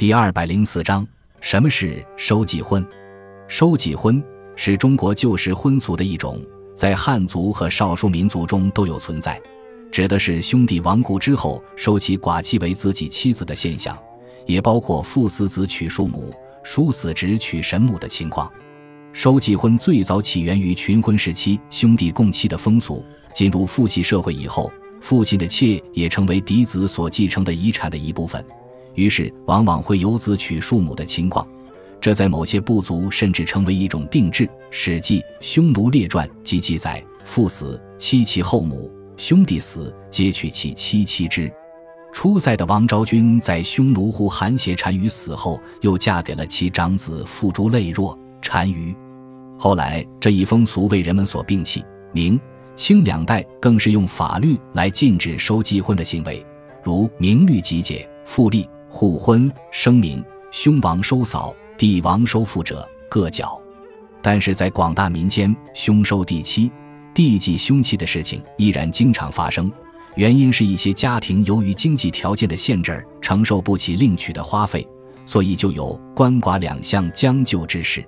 第二百零四章，什么是收继婚？收继婚是中国旧时婚俗的一种，在汉族和少数民族中都有存在，指的是兄弟亡故之后收其寡妻为自己妻子的现象，也包括父死子娶庶母、叔死侄娶神母的情况。收继婚最早起源于群婚时期兄弟共妻的风俗，进入父系社会以后，父亲的妾也成为嫡子所继承的遗产的一部分。于是，往往会有子娶庶母的情况，这在某些部族甚至成为一种定制。《史记·匈奴列传》即记载：父死，妻其后母；兄弟死，皆娶其妻妻之。出塞的王昭君在匈奴呼韩邪单于死后，又嫁给了其长子父诸类若单于。后来，这一风俗为人们所摒弃。明、清两代更是用法律来禁止收继婚的行为，如《明律集解》复例。互婚生民，兄王收嫂，弟王收父者各角。但是在广大民间，兄收弟妻、弟继兄妻的事情依然经常发生。原因是一些家庭由于经济条件的限制，承受不起另娶的花费，所以就有鳏寡两相将就之事。